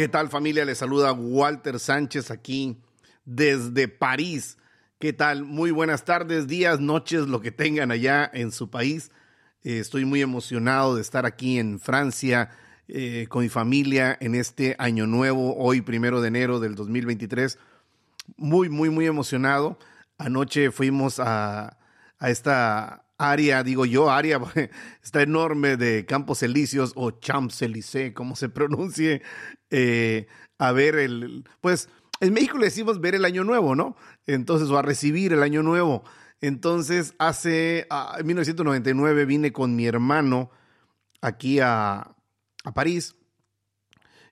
¿Qué tal familia? Les saluda Walter Sánchez aquí desde París. ¿Qué tal? Muy buenas tardes, días, noches, lo que tengan allá en su país. Eh, estoy muy emocionado de estar aquí en Francia eh, con mi familia en este año nuevo, hoy primero de enero del 2023. Muy, muy, muy emocionado. Anoche fuimos a, a esta área, digo yo, área, está enorme de Campos Elíseos o Champs-Élysées, como se pronuncie, eh, a ver el, pues en México le decimos ver el año nuevo, ¿no? Entonces, o a recibir el año nuevo. Entonces, hace, ah, en 1999 vine con mi hermano aquí a, a París.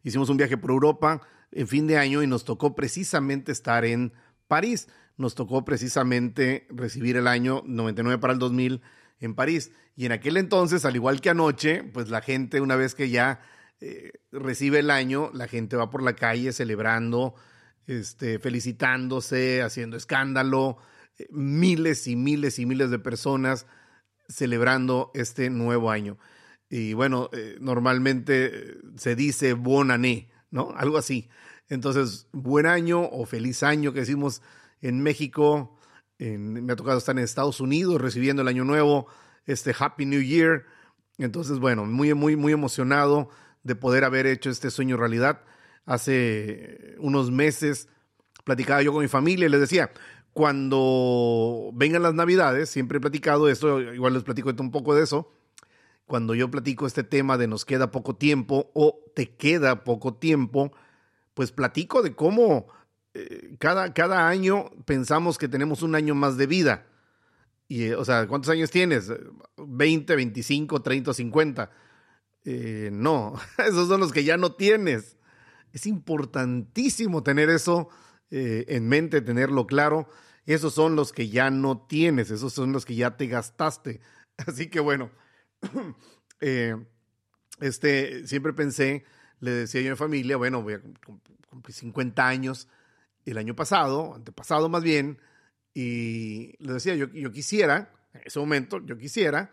Hicimos un viaje por Europa en fin de año y nos tocó precisamente estar en París nos tocó precisamente recibir el año 99 para el 2000 en París. Y en aquel entonces, al igual que anoche, pues la gente, una vez que ya eh, recibe el año, la gente va por la calle celebrando, este, felicitándose, haciendo escándalo, eh, miles y miles y miles de personas celebrando este nuevo año. Y bueno, eh, normalmente se dice bon année, ¿no? Algo así. Entonces, buen año o feliz año que decimos en México, me ha tocado estar en Estados Unidos recibiendo el año nuevo, este Happy New Year. Entonces, bueno, muy, muy, muy emocionado de poder haber hecho este sueño realidad. Hace unos meses platicaba yo con mi familia y les decía, cuando vengan las navidades, siempre he platicado esto, igual les platico un poco de eso, cuando yo platico este tema de nos queda poco tiempo o te queda poco tiempo, pues platico de cómo eh, cada, cada año pensamos que tenemos un año más de vida. Y, eh, o sea, ¿cuántos años tienes? ¿20, 25, 30, 50? no, esos son los que ya no tienes. Es importantísimo tener eso eh, en mente, tenerlo claro. Esos son los que ya no tienes, esos son los que ya te gastaste. Así que bueno, este, siempre pensé, le decía yo a mi familia, bueno, voy a cumplir 50 años el año pasado, antepasado más bien, y les decía, yo, yo quisiera, en ese momento, yo quisiera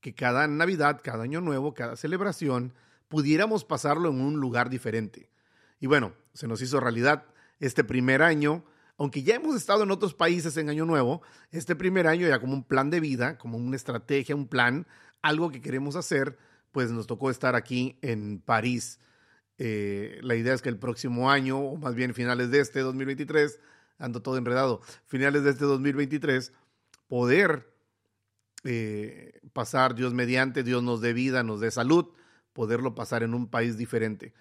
que cada Navidad, cada Año Nuevo, cada celebración, pudiéramos pasarlo en un lugar diferente. Y bueno, se nos hizo realidad este primer año, aunque ya hemos estado en otros países en Año Nuevo, este primer año ya como un plan de vida, como una estrategia, un plan, algo que queremos hacer, pues nos tocó estar aquí en París eh, la idea es que el próximo año, o más bien finales de este 2023, ando todo enredado, finales de este 2023, poder eh, pasar, Dios mediante, Dios nos dé vida, nos dé salud, poderlo pasar en un país diferente.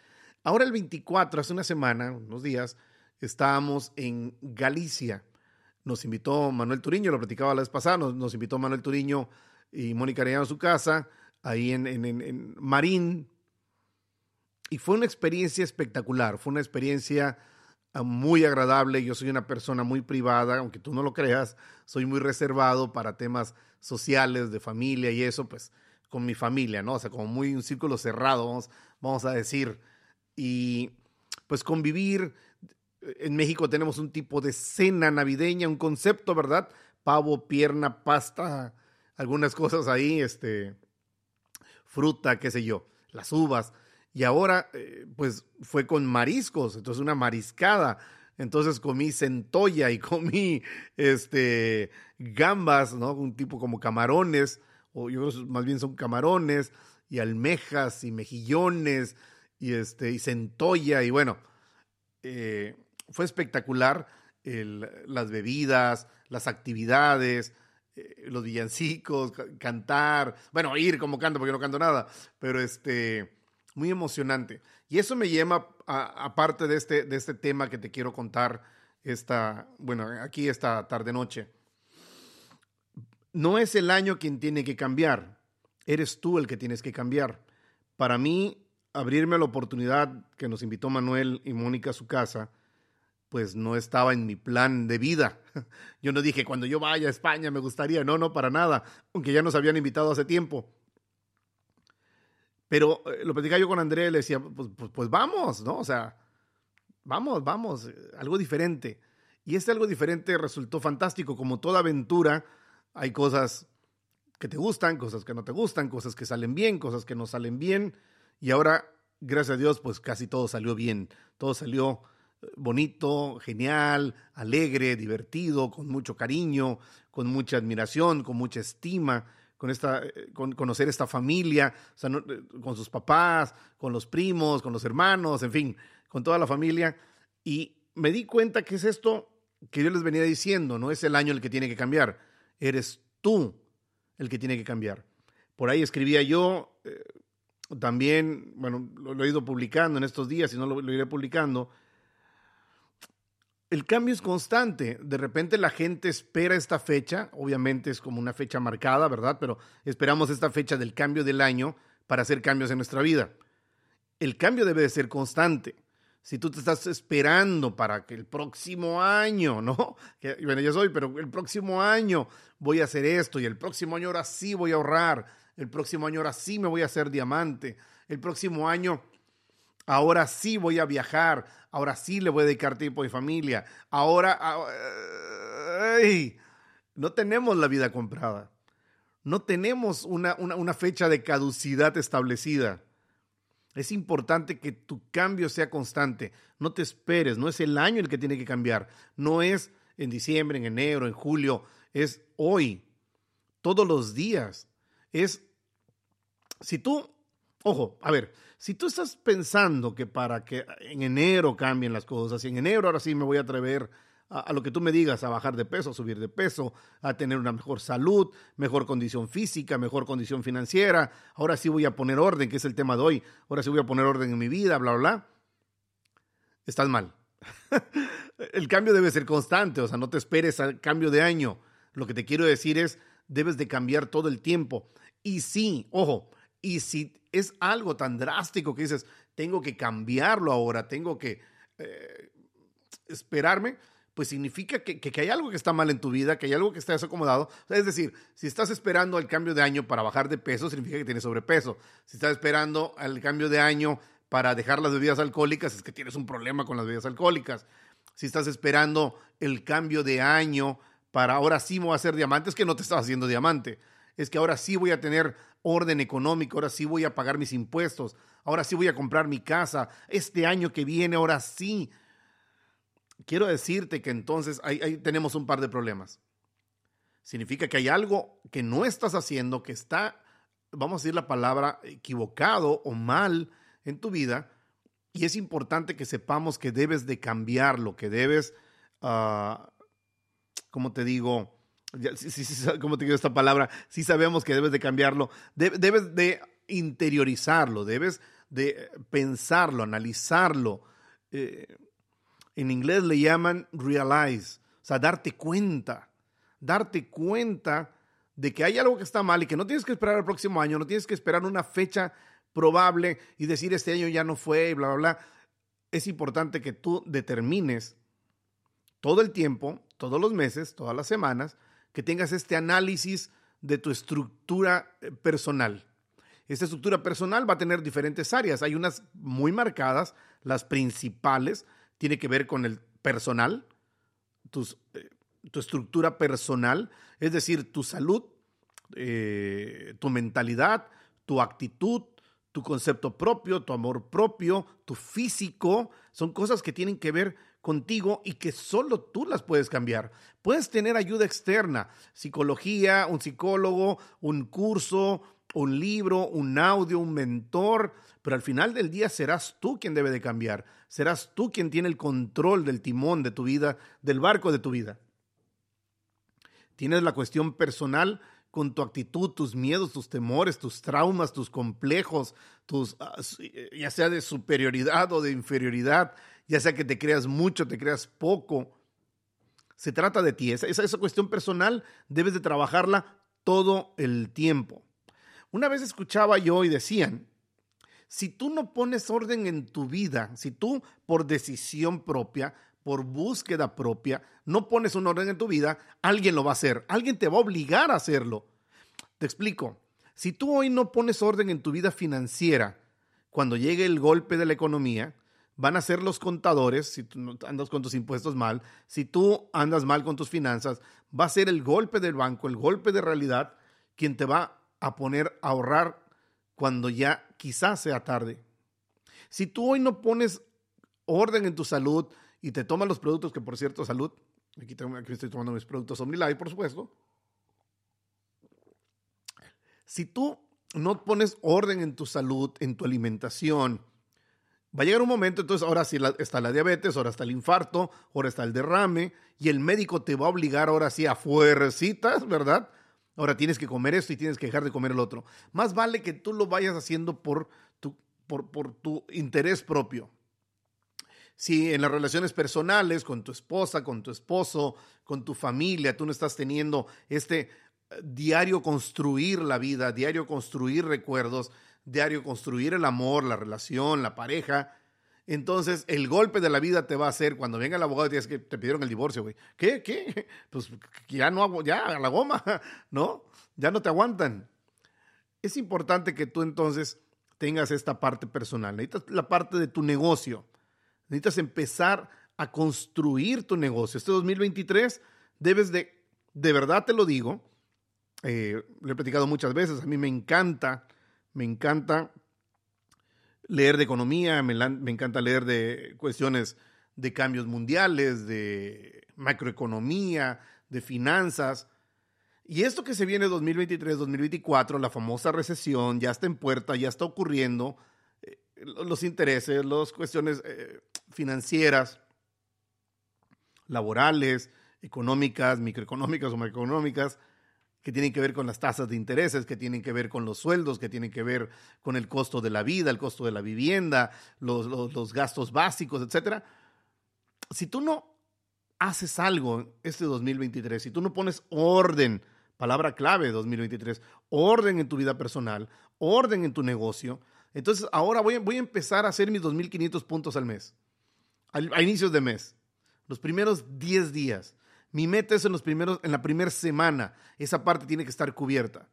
Ahora el 24, hace una semana, unos días, estábamos en Galicia. Nos invitó Manuel Turiño, lo platicaba la vez pasada, nos, invitó Manuel Turiño y Mónica Arellano a su casa, ahí en, en, en Marín, y fue una experiencia espectacular, fue una experiencia ah, muy agradable. Yo soy una persona muy privada, aunque tú no lo creas, soy muy reservado para temas sociales, de familia y eso, pues con mi familia, ¿no? O sea, como muy un círculo cerrado, vamos, vamos a decir. Y pues convivir, en México tenemos un tipo de cena navideña, un concepto, ¿verdad? Pavo, pierna, pasta, algunas cosas ahí, este, fruta, qué sé yo, las uvas y ahora eh, pues fue con mariscos, entonces una mariscada. Entonces comí centolla y comí este gambas, ¿no? Un tipo como camarones, o yo creo más bien son camarones y almejas y mejillones y este y centolla y bueno, eh, fue espectacular las bebidas, las actividades, eh, los villancicos, cantar, bueno, ir como canto porque no canto nada, pero este muy emocionante. Y eso me lleva, aparte de este, de este tema que te quiero contar esta, bueno, aquí esta tarde-noche. No es el año quien tiene que cambiar, eres tú el que tienes que cambiar. Para mí, abrirme la oportunidad que nos invitó Manuel y Mónica a su casa, pues no estaba en mi plan de vida. Yo no dije, cuando yo vaya a España me gustaría, no, no, para nada, aunque ya nos habían invitado hace tiempo. Pero eh, lo platicaba yo con André y le decía, pues, pues, pues, vamos, ¿no? O sea, vamos, vamos, eh, algo diferente. Y este algo diferente resultó fantástico. Como toda aventura, hay cosas que te gustan, cosas que no te gustan, cosas que salen bien, cosas que no salen bien. Y ahora gracias a Dios, pues casi todo salió bien, todo salió eh, bonito, genial, alegre, divertido, con mucho cariño, con mucha admiración, con mucha estima, con esta, eh, con conocer esta familia, eh, con sus papás, con los primos, con los hermanos, en fin, con toda la familia. Y me di cuenta que es esto que yo les venía diciendo, no es el año el que tiene que cambiar, eres tú el que tiene que cambiar. Por ahí escribía yo, eh, también, bueno, lo, he ido publicando en estos días y no lo iré publicando. El cambio es constante. De repente la gente espera esta fecha, obviamente es como una fecha marcada, ¿verdad? Pero esperamos esta fecha del cambio del año para hacer cambios en nuestra vida. El cambio debe de ser constante si tú te estás esperando para que el próximo año, ¿no? Que, bueno, yo soy, pero el próximo año voy a hacer esto y el próximo año ahora sí voy a ahorrar, el próximo año ahora sí me voy a hacer diamante, el próximo año ahora sí voy a viajar, ahora sí le voy a dedicar tiempo a mi familia, ahora... Ay, no tenemos la vida comprada, no tenemos una, una, una fecha de caducidad establecida. Es importante que tu cambio sea constante. No te esperes, no es el año el que tiene que cambiar. No es en diciembre, en enero, en julio. Es hoy, todos los días. Es, si tú, ojo, a ver, si tú estás pensando que para que en enero cambien las cosas, y en enero ahora sí me voy a atrever a, lo que tú me digas, a bajar de peso, a subir de peso, a tener una mejor salud, mejor condición física, mejor condición financiera. Ahora sí voy a poner orden, que es el tema de hoy. Ahora sí voy a poner orden en mi vida, bla, bla, bla. Estás mal. el cambio debe ser constante, o sea, no te esperes al cambio de año. Lo que te quiero decir es, debes de cambiar todo el tiempo. Y sí, ojo, y si es algo tan drástico que dices, tengo que cambiarlo ahora, tengo que eh, esperarme, pues significa que, hay algo que está mal en tu vida, que hay algo que está desacomodado. Es decir, si estás esperando el cambio de año para bajar de peso, significa que tienes sobrepeso. Si estás esperando el cambio de año para dejar las bebidas alcohólicas, es que tienes un problema con las bebidas alcohólicas. Si estás esperando el cambio de año para ahora sí voy a hacer diamante, es que no te estás haciendo diamante. Es que ahora sí voy a tener orden económico, ahora sí voy a pagar mis impuestos, ahora sí voy a comprar mi casa, este año que viene, ahora sí quiero decirte que entonces ahí, tenemos un par de problemas. Significa que hay algo que no estás haciendo, que está, vamos a decir la palabra, equivocado o mal en tu vida. Y es importante que sepamos que debes de cambiarlo, que debes, uh, ¿cómo te digo? Sí, sí, sí, ¿Cómo te digo esta palabra? Sí sabemos que debes de cambiarlo. debes de interiorizarlo, debes de pensarlo, analizarlo. Eh, en inglés le llaman realize, o sea, darte cuenta, darte cuenta de que hay algo que está mal y que no tienes que esperar el próximo año, no tienes que esperar una fecha probable y decir este año ya no fue y bla, bla, bla. Es importante que tú determines todo el tiempo, todos los meses, todas las semanas, que tengas este análisis de tu estructura eh, personal. Esta estructura personal va a tener diferentes áreas. Hay unas muy marcadas, las principales, tiene que ver con el personal, eh, tu estructura personal, es decir, tu salud, eh, tu mentalidad, tu actitud, tu concepto propio, tu amor propio, tu físico, son cosas que tienen que ver contigo y que solo tú las puedes cambiar. Puedes tener ayuda externa, psicología, un psicólogo, un curso, un libro, un audio, un mentor, pero al final del día serás tú quien debe de cambiar, serás tú quien tiene el control del timón de tu vida, del barco de tu vida. Tienes la cuestión personal con tu actitud, tus miedos, tus temores, tus traumas, tus complejos, tus ah, ya sea de superioridad o de inferioridad, ya sea que te creas mucho, te creas poco. Se trata de ti. Esa, esa cuestión personal debes de trabajarla todo el tiempo. Una vez escuchaba yo y decían, si tú no pones orden en tu vida, si tú por decisión propia, por búsqueda propia, no pones un orden en tu vida, alguien lo va a hacer, alguien te va a obligar a hacerlo. Te explico, si tú hoy no pones orden en tu vida financiera, cuando llegue el golpe de la economía, van a ser los contadores, si tú andas con tus impuestos mal, si tú andas mal con tus finanzas, va a ser el golpe del banco, el golpe de realidad, quien te va a poner a ahorrar cuando ya quizás sea tarde. Si tú hoy no pones orden en tu salud y te tomas los productos, que por cierto, salud, aquí, aquí estoy tomando mis productos OmniLife, por supuesto. Si tú no pones orden en tu salud, en tu alimentación, va a llegar un momento, entonces ahora sí está la diabetes, ahora está el infarto, ahora está el derrame, y el médico te va a obligar ahora sí a fuercitas, ¿verdad? Ahora tienes que comer esto y tienes que dejar de comer el otro. Más vale que tú lo vayas haciendo por tu, por, por tu interés propio. Si en las relaciones personales, con tu esposa, con tu esposo, con tu familia, tú no estás teniendo este diario construir la vida, diario construir recuerdos, diario construir el amor, la relación, la pareja. Entonces, el golpe de la vida te va a hacer cuando venga el abogado y digas que te pidieron el divorcio, güey. ¿Qué? ¿Qué? Pues ya no ya, a la goma, ¿no? Ya no te aguantan. Es importante que tú entonces tengas esta parte personal. Necesitas la parte de tu negocio. Necesitas empezar a construir tu negocio. Este 2023 debes de, de verdad te lo digo, eh, lo he platicado muchas veces, a mí me encanta, me encanta leer de economía, me, encanta leer de cuestiones de cambios mundiales, de macroeconomía, de finanzas. Y esto que se viene 2023, 2024, la famosa recesión, ya está en puerta, ya está ocurriendo, eh, los intereses, las cuestiones eh, financieras, laborales, económicas, microeconómicas o macroeconómicas, que tienen que ver con las tasas de intereses, que tienen que ver con los sueldos, que tienen que ver con el costo de la vida, el costo de la vivienda, los, los, gastos básicos, etc. Si tú no haces algo este 2023, si tú no pones orden, palabra clave 2023, orden en tu vida personal, orden en tu negocio, entonces ahora voy, voy a empezar a hacer mis 2.500 puntos al mes, a inicios de mes, los primeros 10 días. Mi meta es en, los primeros, en la primera semana. Esa parte tiene que estar cubierta.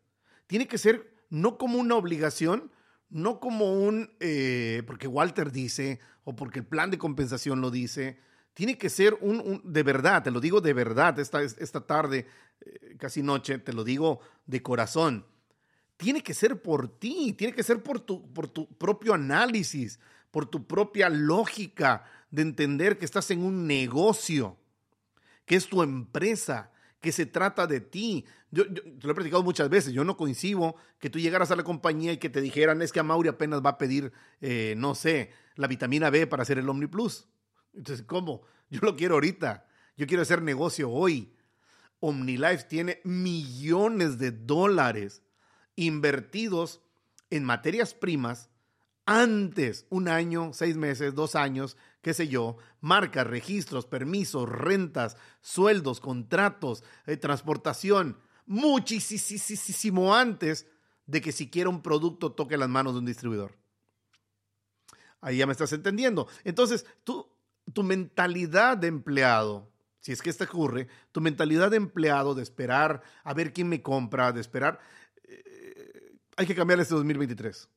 Tiene que ser no como una obligación, no como un, eh, porque Walter dice, o porque el plan de compensación lo dice. Tiene que ser un, de verdad, te lo digo de verdad, esta, esta tarde, eh, casi noche, te lo digo de corazón. Tiene que ser por ti, tiene que ser por tu, por tu propio análisis, por tu propia lógica de entender que estás en un negocio que es tu empresa, que se trata de ti. Yo, te lo he platicado muchas veces, yo no coincido que tú llegaras a la compañía y que te dijeran, es que a Mauri apenas va a pedir, eh, no sé, la vitamina B para hacer el OmniPlus. Entonces, ¿cómo? Yo lo quiero ahorita, yo quiero hacer negocio hoy. OmniLife tiene millones de dólares invertidos en materias primas antes, un año, seis meses, dos años, qué sé yo, marcas, registros, permisos, rentas, sueldos, contratos, eh, transportación, muchísimo antes de que siquiera un producto toque las manos de un distribuidor. Ahí ya me estás entendiendo. Entonces, tú, tu mentalidad de empleado, si es que esto ocurre, tu mentalidad de empleado, de esperar a ver quién me compra, de esperar, eh, hay que cambiar este 2023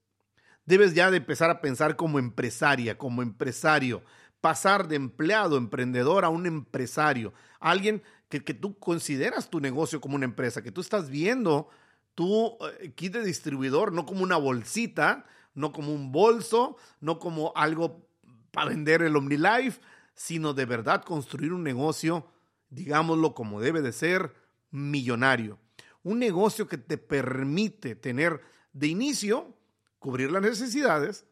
debes ya de empezar a pensar como empresaria, como empresario, pasar de empleado, emprendedor a un empresario, alguien que, tú consideras tu negocio como una empresa, que tú estás viendo tu eh, kit de distribuidor no como una bolsita, no como un bolso, no como algo para vender el OmniLife, sino de verdad construir un negocio, digámoslo como debe de ser, millonario. Un negocio que te permite tener de inicio cubrir las necesidades,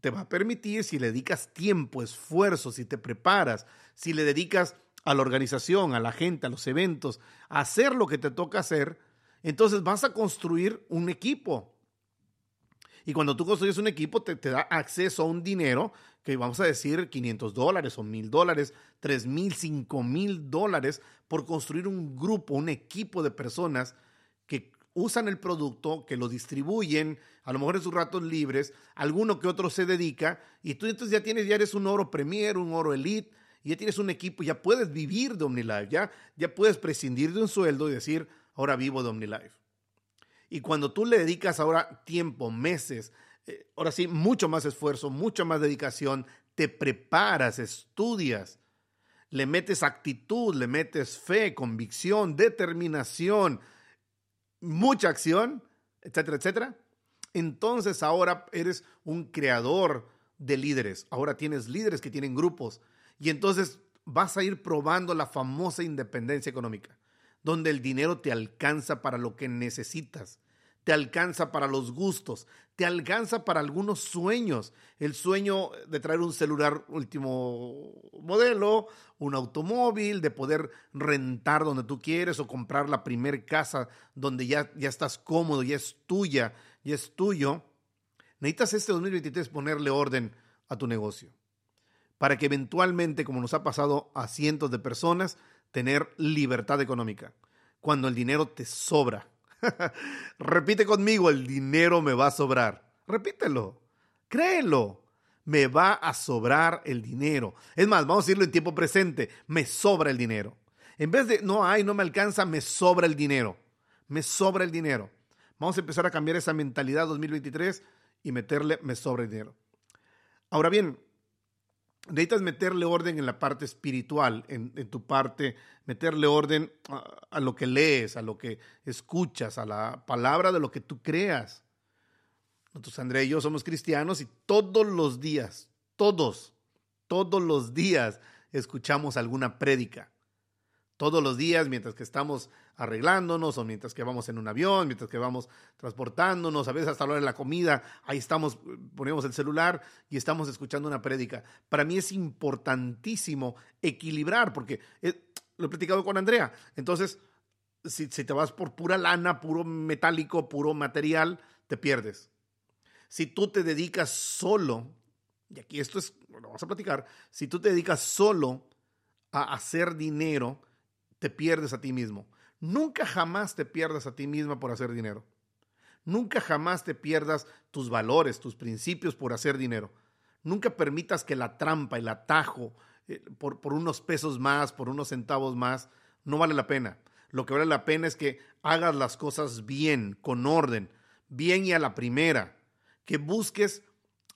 te va a permitir, si le dedicas tiempo, esfuerzo, si te preparas, si le dedicas a la organización, a la gente, a los eventos, a hacer lo que te toca hacer, entonces vas a construir un equipo. Y cuando tú construyes un equipo, te, te da acceso a un dinero que vamos a decir 500 dólares o 1000 dólares, 3 mil, 5 mil dólares por construir un grupo, un equipo de personas usan el producto, que lo distribuyen, a lo mejor en sus ratos libres, alguno que otro se dedica, y tú entonces ya tienes, ya eres un oro premier, un oro elite, y ya tienes un equipo, ya puedes vivir de OmniLife, ya, ya puedes prescindir de un sueldo y decir, ahora vivo de OmniLife. Y cuando tú le dedicas ahora tiempo, meses, eh, ahora sí, mucho más esfuerzo, mucha más dedicación, te preparas, estudias, le metes actitud, le metes fe, convicción, determinación, mucha acción, etcétera, etcétera, entonces ahora eres un creador de líderes. Ahora tienes líderes que tienen grupos. Y entonces vas a ir probando la famosa independencia económica, donde el dinero te alcanza para lo que necesitas te alcanza para los gustos, te alcanza para algunos sueños. El sueño de traer un celular último modelo, un automóvil, de poder rentar donde tú quieres o comprar la primer casa donde ya, ya estás cómodo, ya es tuya, ya es tuyo. Necesitas este 2023 ponerle orden a tu negocio para que eventualmente, como nos ha pasado a cientos de personas, tener libertad económica. Cuando el dinero te sobra Repite conmigo, el dinero me va a sobrar. Repítelo, créelo. Me va a sobrar el dinero. Es más, vamos a decirlo en tiempo presente, me sobra el dinero. En vez de no hay, no me alcanza, me sobra el dinero. Me sobra el dinero. Vamos a empezar a cambiar esa mentalidad 2023 y meterle me sobra el dinero. Ahora bien, necesitas meterle orden en la parte espiritual, en, tu parte, meterle orden a, lo que lees, a lo que escuchas, a la palabra de lo que tú creas. Nosotros, André y yo somos cristianos y todos los días, todos, todos los días escuchamos alguna prédica todos los días mientras que estamos arreglándonos o mientras que vamos en un avión, mientras que vamos transportándonos, a veces hasta la hora de la comida, ahí estamos, ponemos el celular y estamos escuchando una prédica. Para mí es importantísimo equilibrar, porque lo he platicado con Andrea. Entonces, si, si te vas por pura lana, puro metálico, puro material, te pierdes. Si tú te dedicas solo, y aquí esto es, lo vamos a platicar, si tú te dedicas solo a hacer dinero, te pierdes a ti mismo. Nunca jamás te pierdas a ti misma por hacer dinero. Nunca jamás te pierdas tus valores, tus principios por hacer dinero. Nunca permitas que la trampa, el atajo, eh, por, por unos pesos más, por unos centavos más, no vale la pena. Lo que vale la pena es que hagas las cosas bien, con orden, bien y a la primera. Que busques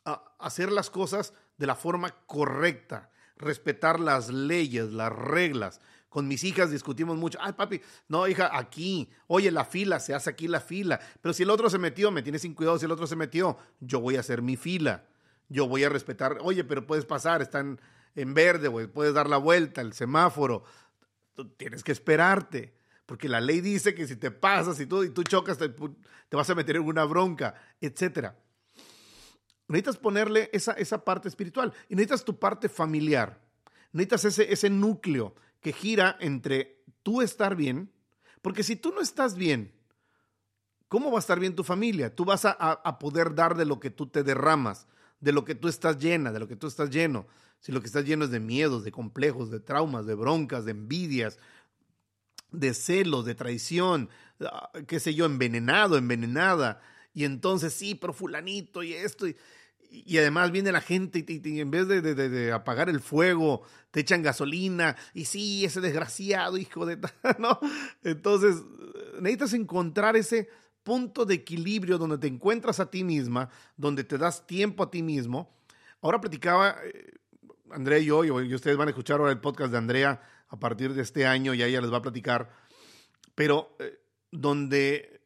ah, hacer las cosas de la forma correcta, respetar las leyes, las reglas, con mis hijas discutimos mucho. Ay, papi, no, hija, aquí. Oye, la fila, se hace aquí la fila. Pero si el otro se metió, me tienes sin cuidado si el otro se metió. Yo voy a hacer mi fila. Yo voy a respetar. Oye, pero puedes pasar, están en verde, güey. Puedes dar la vuelta, el semáforo. Tú tienes que esperarte. Porque la ley dice que si te pasas y tú, y tú chocas, te, vas a meter en una bronca, etc. Necesitas ponerle esa, esa parte espiritual. Y necesitas tu parte familiar. Necesitas ese, ese núcleo que gira entre tú estar bien, porque si tú no estás bien, ¿cómo va a estar bien tu familia? Tú vas a, poder dar de lo que tú te derramas, de lo que tú estás llena, de lo que tú estás lleno. Si lo que estás lleno es de miedos, de complejos, de traumas, de broncas, de envidias, de celos, de traición, ah, qué sé yo, envenenado, envenenada. Y entonces sí, pero fulanito y esto. Y, y además viene la gente y, en vez de, apagar el fuego, te echan gasolina. Y sí, ese desgraciado hijo de... ¿no? Entonces, necesitas encontrar ese punto de equilibrio donde te encuentras a ti misma, donde te das tiempo a ti mismo. Ahora platicaba eh, Andrea y yo, y ustedes van a escuchar ahora el podcast de Andrea a partir de este año y ella les va a platicar, pero eh, donde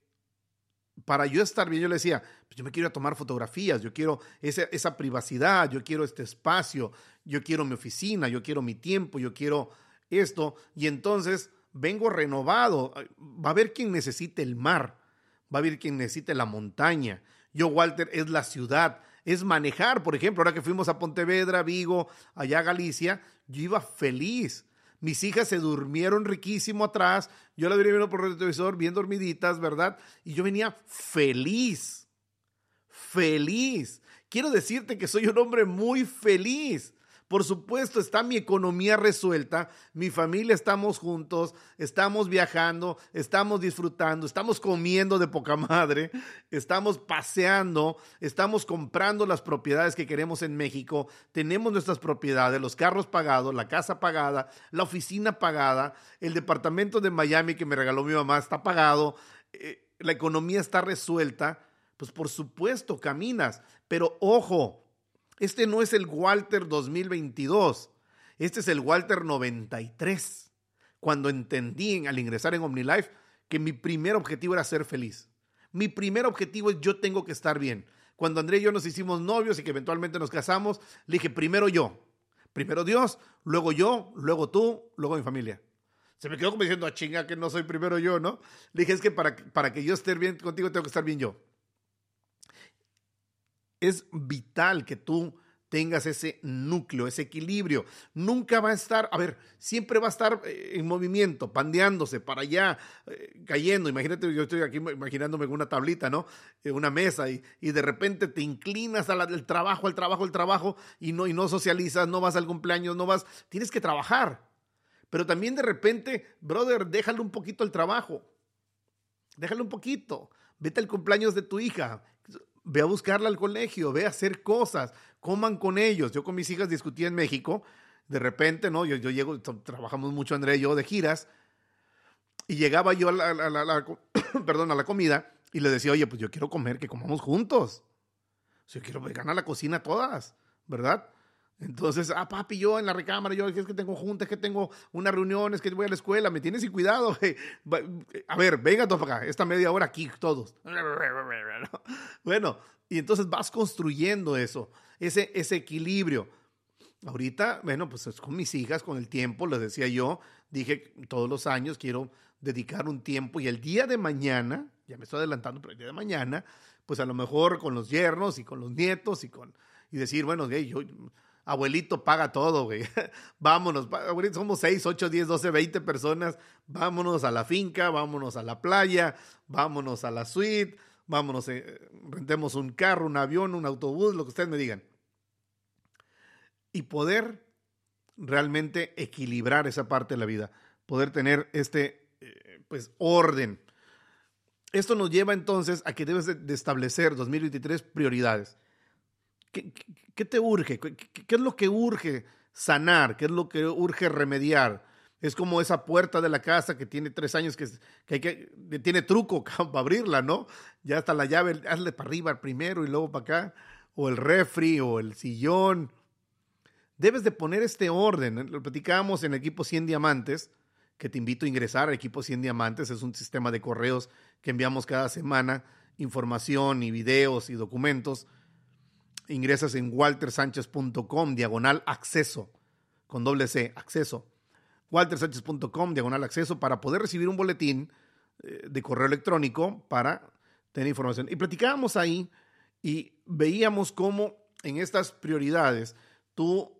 para yo estar bien, yo le decía, pues yo me quiero tomar fotografías, yo quiero esa, esa privacidad, yo quiero este espacio, yo quiero mi oficina, yo quiero mi tiempo, yo quiero esto. Y entonces vengo renovado. Va a haber quien necesite el mar, va a haber quien necesite la montaña. Yo, Walter, es la ciudad, es manejar. Por ejemplo, ahora que fuimos a Pontevedra, Vigo, allá a Galicia, yo iba feliz mis hijas se durmieron riquísimo atrás. Yo la venía viendo por el televisor, bien dormiditas, ¿verdad? Y yo venía feliz. Feliz. Quiero decirte que soy un hombre muy feliz. Por supuesto, está mi economía resuelta, mi familia estamos juntos, estamos viajando, estamos disfrutando, estamos comiendo de poca madre, estamos paseando, estamos comprando las propiedades que queremos en México, tenemos nuestras propiedades, los carros pagados, la casa pagada, la oficina pagada, el departamento de Miami que me regaló mi mamá está pagado, eh, la economía está resuelta, pues por supuesto caminas, pero ojo, este no es el Walter 2022, este es el Walter 93. Cuando entendí al ingresar en OmniLife que mi primer objetivo era ser feliz. Mi primer objetivo es yo tengo que estar bien. Cuando André y yo nos hicimos novios y que eventualmente nos casamos, le dije, primero yo, primero Dios, luego yo, luego tú, luego mi familia. Se me quedó como diciendo, a ah, chinga que no soy primero yo, ¿no? Le dije, es que para, para que yo esté bien contigo tengo que estar bien yo. Es vital que tú tengas ese núcleo, ese equilibrio. Nunca va a estar, a ver, siempre va a estar eh, en movimiento, pandeándose para allá, eh, cayendo. Imagínate, yo estoy aquí imaginándome una tablita, ¿no? En una mesa y, y, de repente te inclinas al trabajo, al trabajo, al trabajo y no, y no socializas, no vas al cumpleaños, no vas, tienes que trabajar. Pero también de repente, brother, déjale un poquito el trabajo. Déjale un poquito. Vete al cumpleaños de tu hija. Ve a buscarla al colegio, ve a hacer cosas, coman con ellos. Yo con mis hijas discutía en México, de repente, ¿no? Yo, llego, trabajamos mucho André y yo de giras, y llegaba yo a la, perdón, a la comida y le decía, oye, pues yo quiero comer, que comamos juntos. yo quiero ganar la cocina todas, ¿verdad? Entonces, ah, papi, yo en la recámara, yo es que tengo juntas, que tengo unas reuniones, que voy a la escuela, me tienes sin cuidado. A ver, venga todos acá, esta media hora aquí todos. Bueno, y entonces vas construyendo eso, ese, ese equilibrio. Ahorita, bueno, pues es con mis hijas, con el tiempo, les decía yo, dije todos los años quiero dedicar un tiempo y el día de mañana, ya me estoy adelantando, pero el día de mañana, pues a lo mejor con los yernos y con los nietos y con y decir, bueno, yo abuelito paga todo, güey. vámonos, abuelito, somos 6, 8, 10, 12, 20 personas. Vámonos a la finca, vámonos a la playa, vámonos a la suite, vámonos, eh, rentemos un carro, un avión, un autobús, lo que ustedes me digan. Y poder realmente equilibrar esa parte de la vida, poder tener este, eh, pues, orden. Esto nos lleva entonces a que debes de establecer 2023 prioridades. ¿Qué, te urge? ¿Qué, es lo que urge sanar? ¿Qué es lo que urge remediar? Es como esa puerta de la casa que tiene tres años que, que, que tiene truco para abrirla, ¿no? Ya hasta la llave, hazle para arriba primero y luego para acá. O el refri o el sillón. Debes de poner este orden. Lo platicábamos en Equipo 100 Diamantes, que te invito a ingresar a Equipo 100 Diamantes. Es un sistema de correos que enviamos cada semana, información y videos y documentos ingresas en waltersánchez.com, diagonal acceso, con doble C, acceso. waltersánchez.com, diagonal acceso, para poder recibir un boletín eh, de correo electrónico para tener información. Y platicábamos ahí y veíamos cómo en estas prioridades tú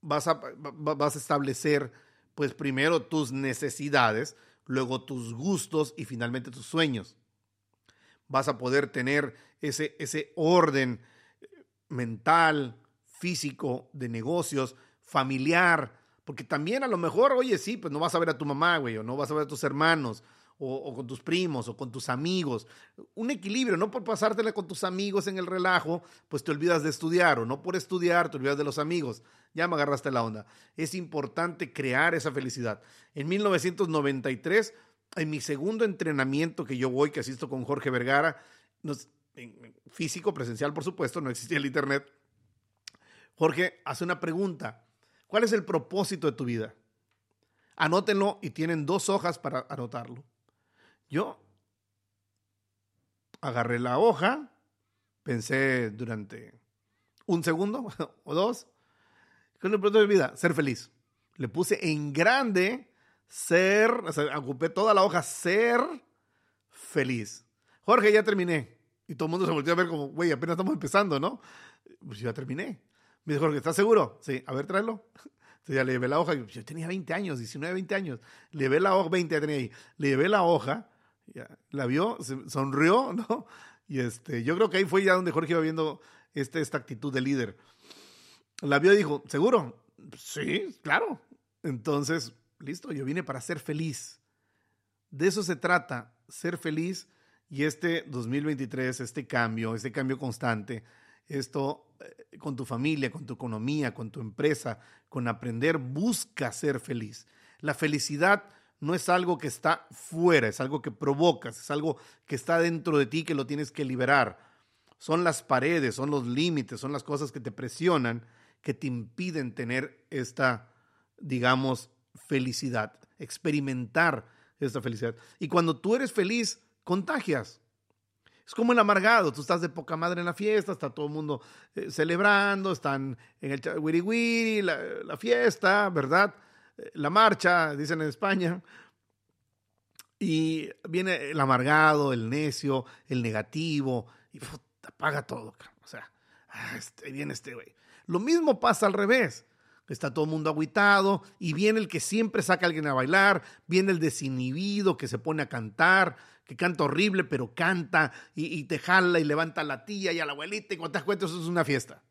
vas a, vas a establecer, pues primero tus necesidades, luego tus gustos y finalmente tus sueños. Vas a poder tener ese, ese orden mental, físico, de negocios, familiar, porque también a lo mejor, oye, sí, pues no vas a ver a tu mamá, güey, o no vas a ver a tus hermanos, o, con tus primos, o con tus amigos. Un equilibrio, no por pasártela con tus amigos en el relajo, pues te olvidas de estudiar, o no por estudiar te olvidas de los amigos. Ya me agarraste la onda. Es importante crear esa felicidad. En 1993, en mi segundo entrenamiento que yo voy, que asisto con Jorge Vergara, nos, físico, presencial, por supuesto, no existía el Internet. Jorge hace una pregunta. ¿Cuál es el propósito de tu vida? Anótenlo y tienen dos hojas para anotarlo. Yo agarré la hoja, pensé durante un segundo o dos. ¿Cuál es el propósito de mi vida? Ser feliz. Le puse en grande ser, o sea, ocupé toda la hoja, ser feliz. Jorge, ya terminé. Y todo el mundo se volvió a ver como, güey, apenas estamos empezando, ¿no? Pues ya terminé. Me dijo, ¿estás seguro? Sí, a ver, tráelo. Entonces ya le llevé la hoja. Yo tenía 20 años, 19, 20 años. Le llevé la hoja, 20 ya tenía ahí. Le llevé la hoja, ya, la vio, sonrió, ¿no? Y este, yo creo que ahí fue ya donde Jorge iba viendo este, esta actitud de líder. La vio y dijo, ¿seguro? Sí, claro. Entonces, listo, yo vine para ser feliz. De eso se trata, ser feliz y este 2023, este cambio, este cambio constante, esto eh, con tu familia, con tu economía, con tu empresa, con aprender, busca ser feliz. La felicidad no es algo que está fuera, es algo que provocas, es algo que está dentro de ti que lo tienes que liberar. Son las paredes, son los límites, son las cosas que te presionan, que te impiden tener esta, digamos, felicidad, experimentar esta felicidad. Y cuando tú eres feliz, contagias. Es como el amargado, tú estás de poca madre en la fiesta, está todo el mundo eh, celebrando, están en el wiri wiri, la, fiesta, ¿verdad? Eh, la marcha, dicen en España. Y viene el amargado, el necio, el negativo, y apaga todo. O sea, ah, este, viene este güey. Lo mismo pasa al revés. Está todo el mundo aguitado y viene el que siempre saca a alguien a bailar, viene el desinhibido que se pone a cantar, que canta horrible, pero canta y, te jala y levanta a la tía y a la abuelita y cuando te das cuenta eso es una fiesta.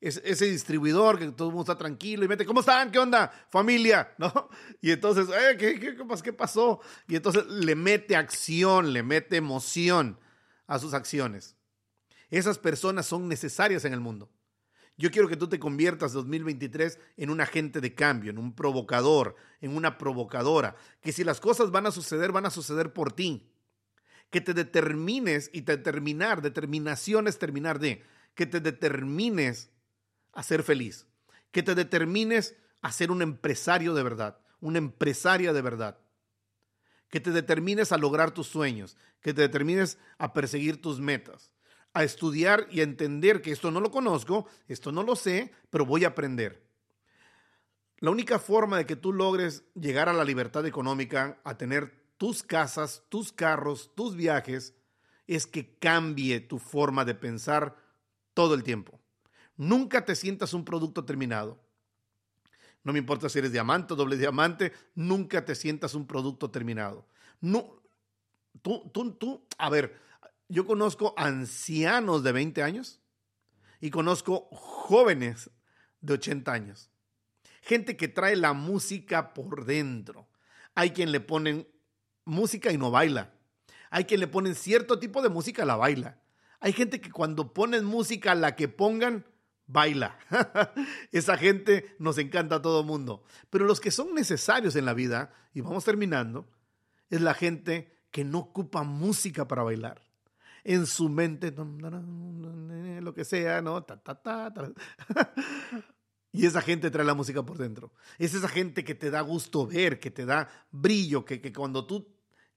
Es, ese distribuidor que todo el mundo está tranquilo y mete, ¿cómo están? ¿Qué onda? Familia, ¿no? Y entonces, eh, ¿qué, qué, qué pasó? Y entonces le mete acción, le mete emoción a sus acciones. Esas personas son necesarias en el mundo. Yo quiero que tú te conviertas 2023 en un agente de cambio, en un provocador, en una provocadora. Que si las cosas van a suceder, van a suceder por ti. Que te determines y te determinar, determinación es terminar de, que te determines a ser feliz. Que te determines a ser un empresario de verdad, una empresaria de verdad. Que te determines a lograr tus sueños, que te determines a perseguir tus metas a estudiar y a entender que esto no lo conozco, esto no lo sé, pero voy a aprender. La única forma de que tú logres llegar a la libertad económica, a tener tus casas, tus carros, tus viajes, es que cambie tu forma de pensar todo el tiempo. Nunca te sientas un producto terminado. No me importa si eres diamante o doble diamante, nunca te sientas un producto terminado. No, tú, tú, tú, a ver, yo conozco ancianos de 20 años y conozco jóvenes de 80 años. Gente que trae la música por dentro. Hay quien le ponen música y no baila. Hay quien le ponen cierto tipo de música, la baila. Hay gente que cuando ponen música, la que pongan, baila. Esa gente nos encanta a todo mundo. Pero los que son necesarios en la vida, y vamos terminando, es la gente que no ocupa música para bailar en su mente, lo que sea, ¿no? Y esa gente trae la música por dentro. Es esa gente que te da gusto ver, que te da brillo, que, que cuando tú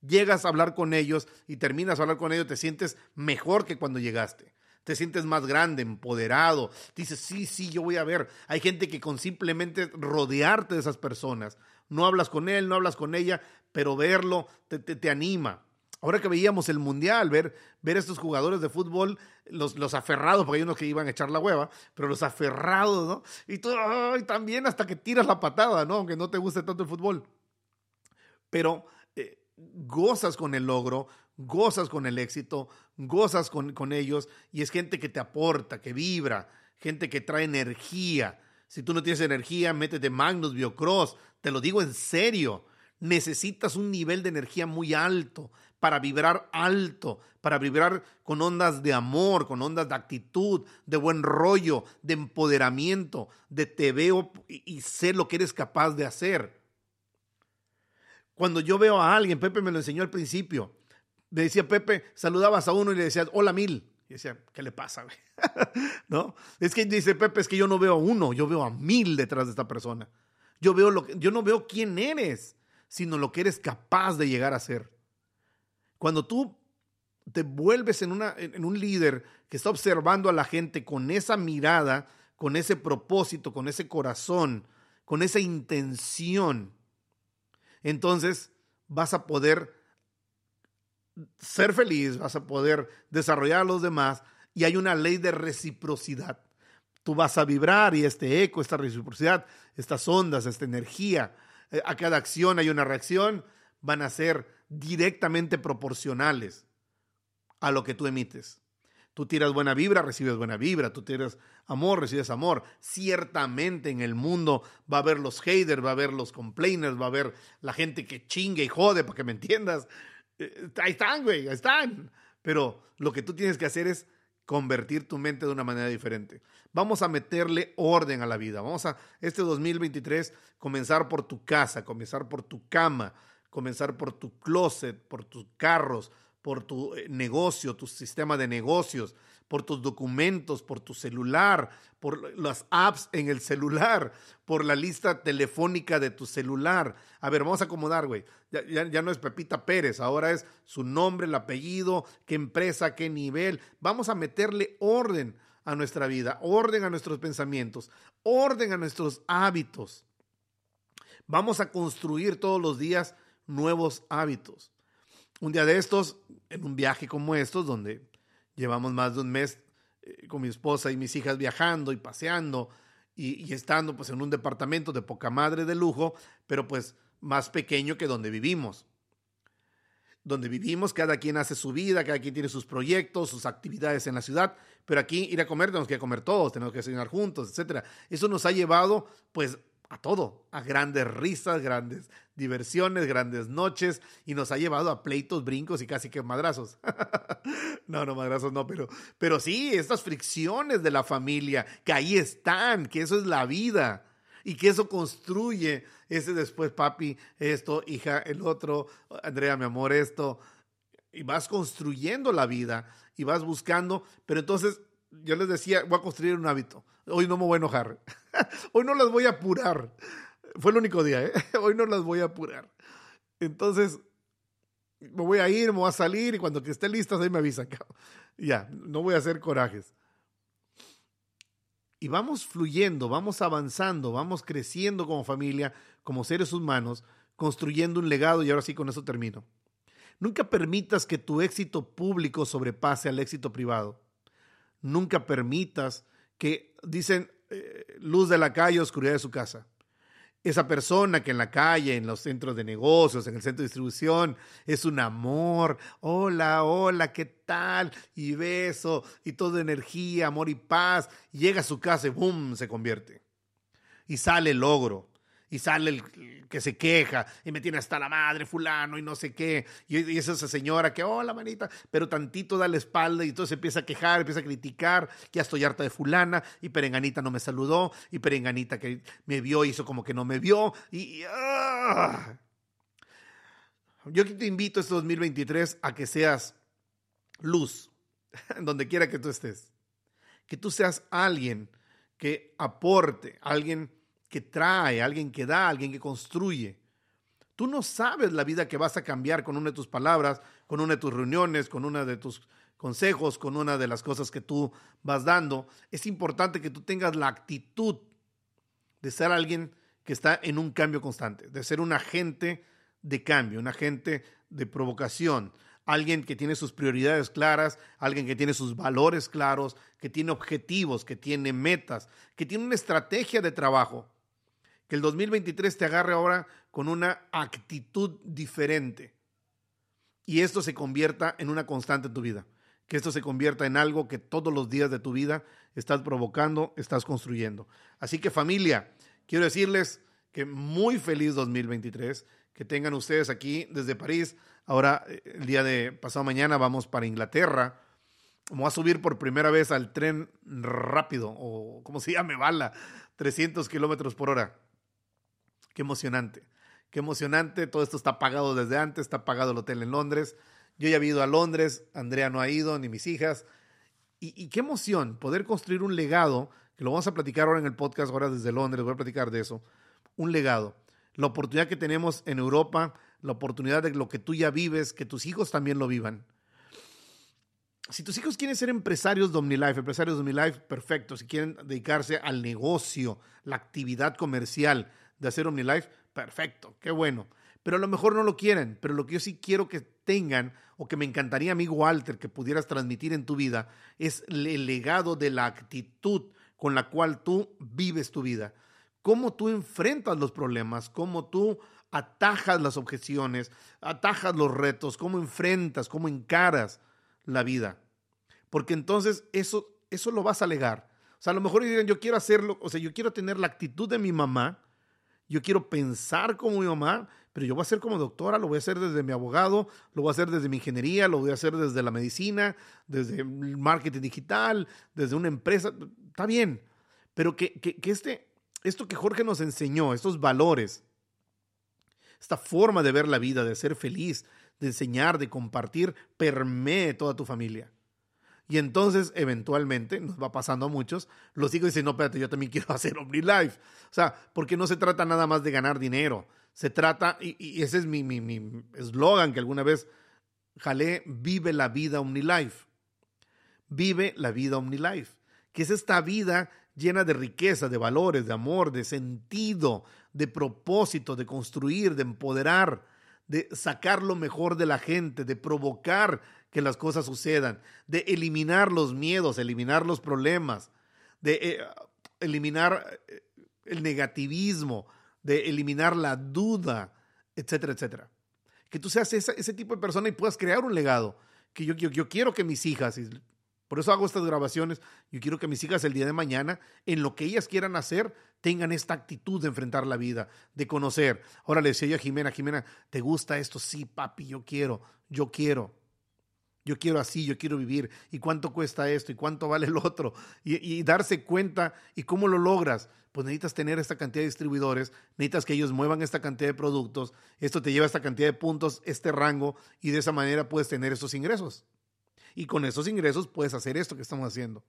llegas a hablar con ellos y terminas a hablar con ellos, te sientes mejor que cuando llegaste. Te sientes más grande, empoderado. Dices, sí, sí, yo voy a ver. Hay gente que con simplemente rodearte de esas personas, no hablas con él, no hablas con ella, pero verlo te, te, te anima. Ahora que veíamos el mundial, ver, ver estos jugadores de fútbol, los, los aferrados, porque hay unos que iban a echar la hueva, pero los aferrados, ¿no? Y tú, ay, también hasta que tiras la patada, ¿no? Aunque no te guste tanto el fútbol. Pero eh, gozas con el logro, gozas con el éxito, gozas con, con ellos, y es gente que te aporta, que vibra, gente que trae energía. Si tú no tienes energía, métete Magnus Biocross, te lo digo en serio necesitas un nivel de energía muy alto para vibrar alto, para vibrar con ondas de amor, con ondas de actitud, de buen rollo, de empoderamiento, de te veo y, sé lo que eres capaz de hacer. Cuando yo veo a alguien, Pepe me lo enseñó al principio, me decía Pepe, saludabas a uno y le decías, hola mil. Y decía, ¿qué le pasa? ¿No? Es que dice Pepe, es que yo no veo a uno, yo veo a mil detrás de esta persona. Yo, veo lo yo no veo quién eres sino lo que eres capaz de llegar a ser. Cuando tú te vuelves en, un líder que está observando a la gente con esa mirada, con ese propósito, con ese corazón, con esa intención, entonces vas a poder ser feliz, vas a poder desarrollar a los demás y hay una ley de reciprocidad. Tú vas a vibrar y este eco, esta reciprocidad, estas ondas, esta energía eh, a cada acción hay una reacción, van a ser directamente proporcionales a lo que tú emites. Tú tiras buena vibra, recibes buena vibra. Tú tiras amor, recibes amor. Ciertamente en el mundo va a haber los haters, va a haber los complainers, va a haber la gente que chingue y jode, para que me entiendas. Eh, ahí están, güey, ahí están. Pero lo que tú tienes que hacer es convertir tu mente de una manera diferente. Vamos a meterle orden a la vida. Vamos a este 2023 comenzar por tu casa, comenzar por tu cama, comenzar por tu closet, por tus carros, por tu eh, negocio, tu sistema de negocios, por tus documentos, por tu celular, por las apps en el celular, por la lista telefónica de tu celular. A ver, vamos a acomodar, güey. Ya, ya, no es Pepita Pérez, ahora es su nombre, el apellido, qué empresa, qué nivel. Vamos a meterle orden a nuestra vida, orden a nuestros pensamientos, orden a nuestros hábitos. Vamos a construir todos los días nuevos hábitos. Un día de estos, en un viaje como estos, donde Llevamos más de un mes eh, con mi esposa y mis hijas viajando y paseando y, estando pues en un departamento de poca madre de lujo, pero pues más pequeño que donde vivimos. Donde vivimos, cada quien hace su vida, cada quien tiene sus proyectos, sus actividades en la ciudad, pero aquí ir a comer tenemos que comer todos, tenemos que cenar juntos, etc. Eso nos ha llevado pues a todo, a grandes risas, grandes diversiones, grandes noches y nos ha llevado a pleitos, brincos y casi que madrazos. no, no, madrazos no, pero, pero sí, estas fricciones de la familia, que ahí están, que eso es la vida y que eso construye ese después, papi, esto, hija, el otro, Andrea, mi amor, esto, y vas construyendo la vida y vas buscando, pero entonces yo les decía, voy a construir un hábito. Hoy no me voy a enojar. Hoy no las voy a apurar. Fue el único día, ¿eh? Hoy no las voy a apurar. Entonces, me voy a ir, me voy a salir y cuando que esté lista, ahí me avisan. Ya, no voy a hacer corajes. Y vamos fluyendo, vamos avanzando, vamos creciendo como familia, como seres humanos, construyendo un legado y ahora sí con eso termino. Nunca permitas que tu éxito público sobrepase al éxito privado. Nunca permitas que, dicen, eh, luz de la calle, oscuridad de su casa. Esa persona que en la calle, en los centros de negocios, en el centro de distribución, es un amor. Hola, hola, ¿qué tal? Y beso, y toda energía, amor y paz. llega a su casa y ¡boom! se convierte. Y sale el logro y sale el que se queja y me tiene hasta la madre fulano y no sé qué. Y, es esa señora que, hola manita, pero tantito da la espalda y entonces empieza a quejar, empieza a criticar, ya estoy harta de fulana y perenganita no me saludó y perenganita que me vio hizo como que no me vio y... ¡ah! Yo te invito este 2023 a que seas luz, donde quiera que tú estés. Que tú seas alguien que aporte, alguien que trae, alguien que da, alguien que construye. Tú no sabes la vida que vas a cambiar con una de tus palabras, con una de tus reuniones, con una de tus consejos, con una de las cosas que tú vas dando. Es importante que tú tengas la actitud de ser alguien que está en un cambio constante, de ser un agente de cambio, un agente de provocación, alguien que tiene sus prioridades claras, alguien que tiene sus valores claros, que tiene objetivos, que tiene metas, que tiene una estrategia de trabajo que el 2023 te agarre ahora con una actitud diferente y esto se convierta en una constante en tu vida. Que esto se convierta en algo que todos los días de tu vida estás provocando, estás construyendo. Así que familia, quiero decirles que muy feliz 2023, que tengan ustedes aquí desde París. Ahora, eh, el día de pasado mañana vamos para Inglaterra. Vamos a subir por primera vez al tren rápido, o como se llame, bala, 300 kilómetros por hora. Qué emocionante. Qué emocionante. Todo esto está pagado desde antes. Está pagado el hotel en Londres. Yo ya he ido a Londres. Andrea no ha ido, ni mis hijas. Y, qué emoción poder construir un legado, que lo vamos a platicar ahora en el podcast, ahora desde Londres, voy a platicar de eso. Un legado. La oportunidad que tenemos en Europa, la oportunidad de lo que tú ya vives, que tus hijos también lo vivan. Si tus hijos quieren ser empresarios de OmniLife, empresarios de OmniLife, perfecto. Si quieren dedicarse al negocio, la actividad comercial, de hacer OmniLife, perfecto, qué bueno. Pero a lo mejor no lo quieren, pero lo que yo sí quiero que tengan, o que me encantaría a mí, Walter, que pudieras transmitir en tu vida, es el legado de la actitud con la cual tú vives tu vida. Cómo tú enfrentas los problemas, cómo tú atajas las objeciones, atajas los retos, cómo enfrentas, cómo encaras la vida. Porque entonces eso, eso lo vas a legar. O sea, a lo mejor dirían, yo quiero hacerlo, o sea, yo quiero tener la actitud de mi mamá, yo quiero pensar como mi mamá, pero yo voy a ser como doctora, lo voy a hacer desde mi abogado, lo voy a hacer desde mi ingeniería, lo voy a hacer desde la medicina, desde el marketing digital, desde una empresa. Está bien, pero que, que, este, esto que Jorge nos enseñó, estos valores, esta forma de ver la vida, de ser feliz, de enseñar, de compartir, permee toda tu familia. Y entonces, eventualmente, nos va pasando a muchos, los hijos dicen, no, espérate, yo también quiero hacer OmniLife. O sea, porque no se trata nada más de ganar dinero. Se trata, y, ese es mi eslogan que alguna vez jalé, vive la vida OmniLife. Vive la vida OmniLife. Que es esta vida llena de riqueza, de valores, de amor, de sentido, de propósito, de construir, de empoderar, de sacar lo mejor de la gente, de provocar que las cosas sucedan, de eliminar los miedos, eliminar los problemas, de eh, eliminar eh, el negativismo, de eliminar la duda, etcétera, etcétera. Que tú seas ese tipo de persona y puedas crear un legado. Que yo, yo, yo quiero que mis hijas, por eso hago estas grabaciones. Yo quiero que mis hijas el día de mañana, en lo que ellas quieran hacer, tengan esta actitud de enfrentar la vida, de conocer. Ahora le decía yo a Jimena, Jimena, ¿te gusta esto? Sí, papi, yo quiero, yo quiero. Yo quiero así, yo quiero vivir. ¿Y cuánto cuesta esto? ¿Y cuánto vale el otro? Y, darse cuenta. ¿Y cómo lo logras? Pues necesitas tener esta cantidad de distribuidores, necesitas que ellos muevan esta cantidad de productos, esto te lleva a esta cantidad de puntos, este rango, y de esa manera puedes tener esos ingresos. Y con esos ingresos puedes hacer esto que estamos haciendo.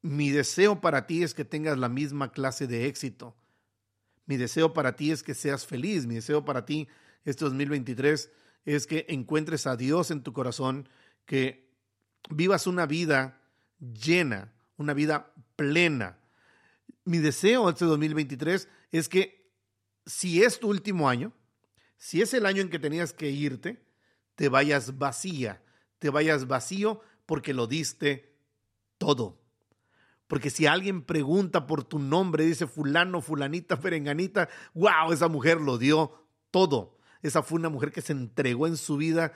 Mi deseo para ti es que tengas la misma clase de éxito. Mi deseo para ti es que seas feliz. Mi deseo para ti este 2023 es que encuentres a Dios en tu corazón, que vivas una vida llena, una vida plena. Mi deseo este 2023 es que si es tu último año, si es el año en que tenías que irte, te vayas vacía, te vayas vacío porque lo diste todo. Porque si alguien pregunta por tu nombre, dice fulano, fulanita, perenganita, wow, esa mujer lo dio todo. Esa fue una mujer que se entregó en su vida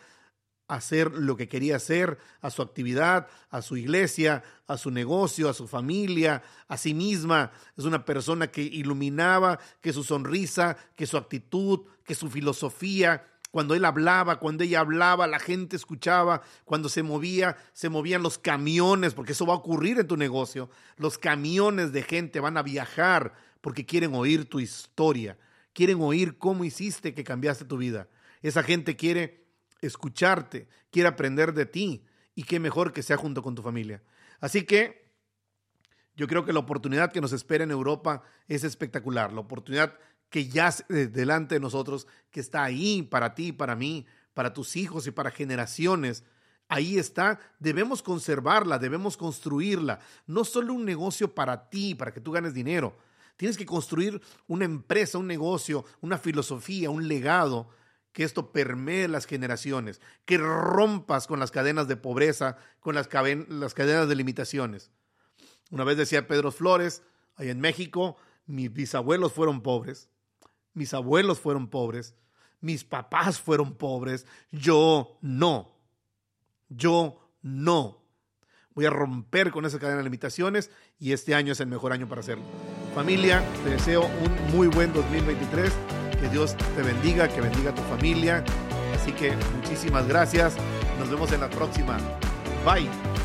a hacer lo que quería hacer, a su actividad, a su iglesia, a su negocio, a su familia, a sí misma. Es una persona que iluminaba, que su sonrisa, que su actitud, que su filosofía, cuando él hablaba, cuando ella hablaba, la gente escuchaba, cuando se movía, se movían los camiones, porque eso va a ocurrir en tu negocio. Los camiones de gente van a viajar porque quieren oír tu historia, quieren oír cómo hiciste que cambiaste tu vida. Esa gente quiere escucharte, quiere aprender de ti y qué mejor que sea junto con tu familia. Así que yo creo que la oportunidad que nos espera en Europa es espectacular, la oportunidad que ya eh, delante de nosotros, que está ahí para ti, para mí, para tus hijos y para generaciones. Ahí está, debemos conservarla, debemos construirla. No solo un negocio para ti, para que tú ganes dinero. Tienes que construir una empresa, un negocio, una filosofía, un legado, que esto permee las generaciones, que rompas con las cadenas de pobreza, con las cadenas de limitaciones. Una vez decía Pedro Flores, ahí en México, mis bisabuelos fueron pobres, mis abuelos fueron pobres, mis papás fueron pobres, yo no. Yo no. Voy a romper con esa cadena de limitaciones y este año es el mejor año para hacerlo. Familia, te deseo un muy buen 2023. Que Dios te bendiga, que bendiga tu familia. Así que muchísimas gracias. Nos vemos en la próxima. Bye.